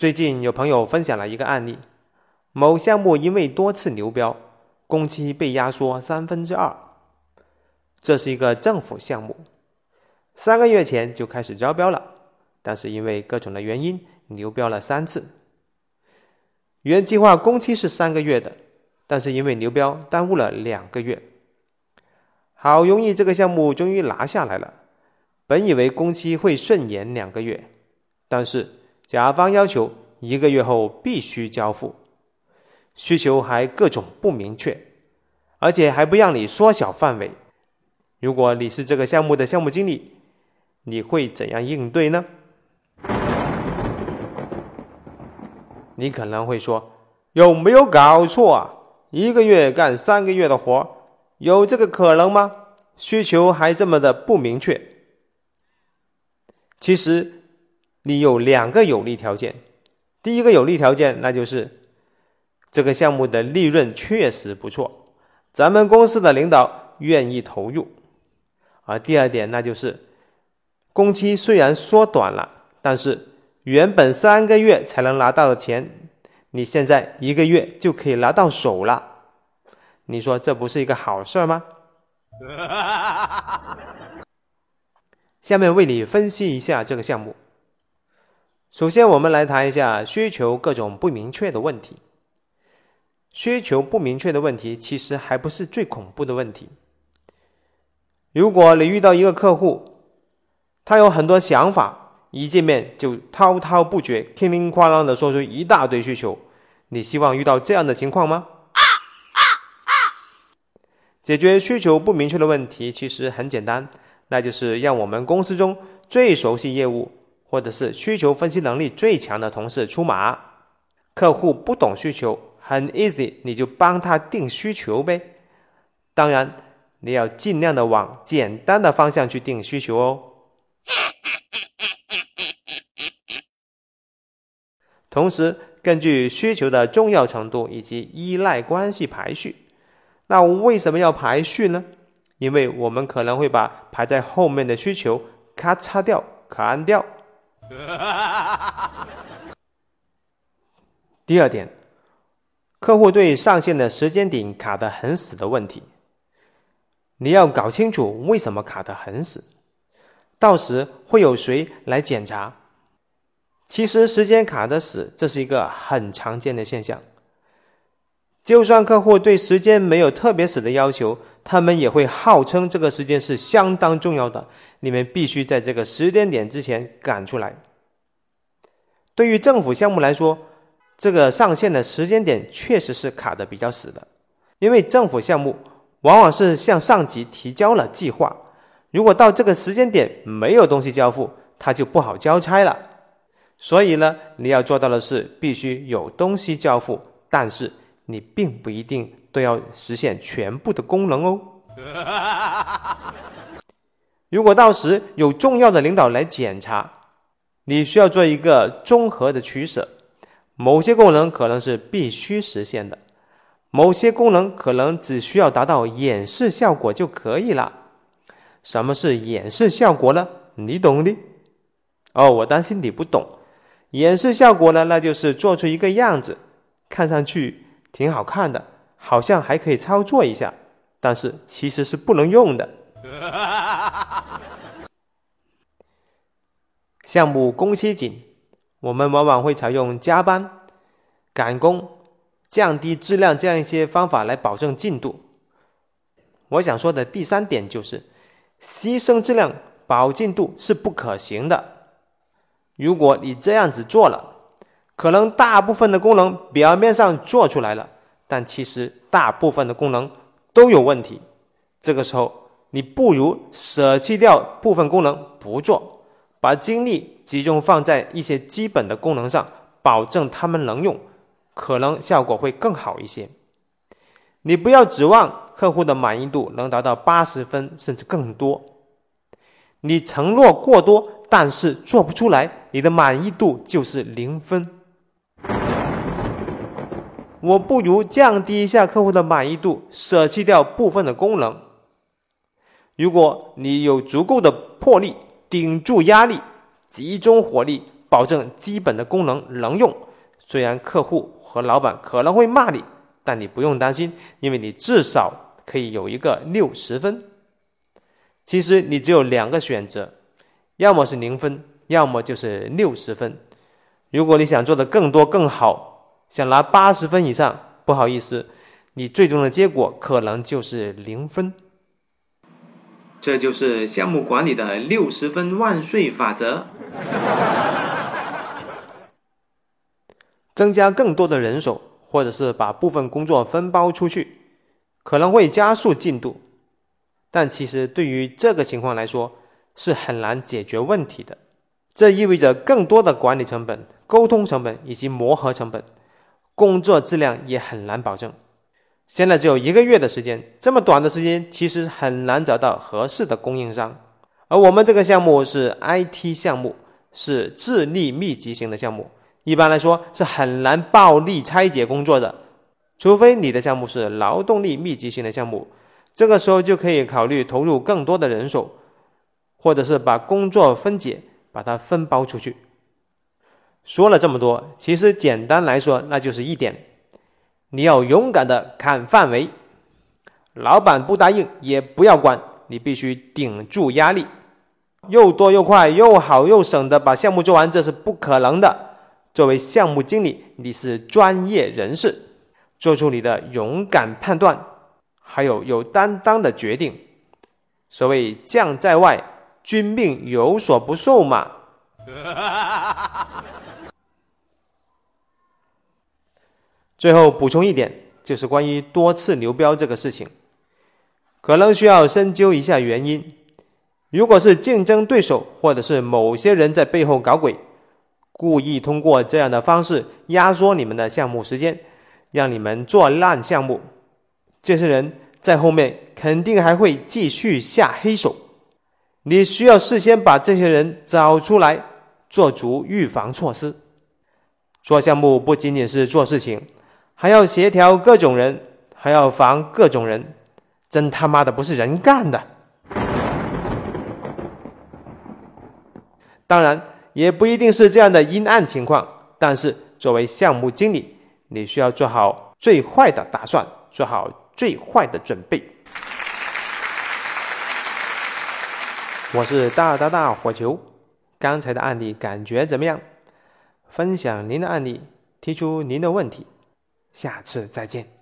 最近有朋友分享了一个案例，某项目因为多次流标，工期被压缩三分之二。这是一个政府项目，三个月前就开始招标了，但是因为各种的原因流标了三次。原计划工期是三个月的，但是因为流标耽误了两个月。好容易这个项目终于拿下来了，本以为工期会顺延两个月，但是甲方要求一个月后必须交付，需求还各种不明确，而且还不让你缩小范围。如果你是这个项目的项目经理，你会怎样应对呢？你可能会说：“有没有搞错啊？一个月干三个月的活，有这个可能吗？需求还这么的不明确。”其实，你有两个有利条件。第一个有利条件，那就是这个项目的利润确实不错，咱们公司的领导愿意投入。而第二点，那就是工期虽然缩短了，但是原本三个月才能拿到的钱，你现在一个月就可以拿到手了。你说这不是一个好事吗？下面为你分析一下这个项目。首先，我们来谈一下需求各种不明确的问题。需求不明确的问题，其实还不是最恐怖的问题。如果你遇到一个客户，他有很多想法，一见面就滔滔不绝、叮铃哐啷的说出一大堆需求，你希望遇到这样的情况吗？解决需求不明确的问题其实很简单，那就是让我们公司中最熟悉业务或者是需求分析能力最强的同事出马。客户不懂需求，很 easy，你就帮他定需求呗。当然。你要尽量的往简单的方向去定需求哦。同时，根据需求的重要程度以及依赖关系排序。那为什么要排序呢？因为我们可能会把排在后面的需求咔嚓掉、砍掉。第二点，客户对上线的时间点卡得很死的问题。你要搞清楚为什么卡得很死，到时会有谁来检查？其实时间卡得死，这是一个很常见的现象。就算客户对时间没有特别死的要求，他们也会号称这个时间是相当重要的，你们必须在这个时间点之前赶出来。对于政府项目来说，这个上线的时间点确实是卡的比较死的，因为政府项目。往往是向上级提交了计划，如果到这个时间点没有东西交付，他就不好交差了。所以呢，你要做到的是必须有东西交付，但是你并不一定都要实现全部的功能哦。如果到时有重要的领导来检查，你需要做一个综合的取舍，某些功能可能是必须实现的。某些功能可能只需要达到演示效果就可以了。什么是演示效果呢？你懂的。哦，我担心你不懂。演示效果呢，那就是做出一个样子，看上去挺好看的，好像还可以操作一下，但是其实是不能用的。项目工期紧，我们往往会采用加班、赶工。降低质量这样一些方法来保证进度。我想说的第三点就是，牺牲质量保进度是不可行的。如果你这样子做了，可能大部分的功能表面上做出来了，但其实大部分的功能都有问题。这个时候，你不如舍弃掉部分功能不做，把精力集中放在一些基本的功能上，保证它们能用。可能效果会更好一些。你不要指望客户的满意度能达到八十分甚至更多。你承诺过多，但是做不出来，你的满意度就是零分。我不如降低一下客户的满意度，舍弃掉部分的功能。如果你有足够的魄力，顶住压力，集中火力，保证基本的功能能用。虽然客户和老板可能会骂你，但你不用担心，因为你至少可以有一个六十分。其实你只有两个选择，要么是零分，要么就是六十分。如果你想做的更多更好，想拿八十分以上，不好意思，你最终的结果可能就是零分。这就是项目管理的六十分万岁法则。增加更多的人手，或者是把部分工作分包出去，可能会加速进度，但其实对于这个情况来说是很难解决问题的。这意味着更多的管理成本、沟通成本以及磨合成本，工作质量也很难保证。现在只有一个月的时间，这么短的时间，其实很难找到合适的供应商。而我们这个项目是 IT 项目，是智力密集型的项目。一般来说是很难暴力拆解工作的，除非你的项目是劳动力密集型的项目，这个时候就可以考虑投入更多的人手，或者是把工作分解，把它分包出去。说了这么多，其实简单来说，那就是一点：你要勇敢的看范围，老板不答应也不要管，你必须顶住压力，又多又快又好又省的把项目做完，这是不可能的。作为项目经理，你是专业人士，做出你的勇敢判断，还有有担当的决定。所谓将在外，君命有所不受嘛。最后补充一点，就是关于多次流标这个事情，可能需要深究一下原因。如果是竞争对手，或者是某些人在背后搞鬼。故意通过这样的方式压缩你们的项目时间，让你们做烂项目。这些人在后面肯定还会继续下黑手，你需要事先把这些人找出来，做足预防措施。做项目不仅仅是做事情，还要协调各种人，还要防各种人，真他妈的不是人干的。当然。也不一定是这样的阴暗情况，但是作为项目经理，你需要做好最坏的打算，做好最坏的准备。我是大大大火球，刚才的案例感觉怎么样？分享您的案例，提出您的问题，下次再见。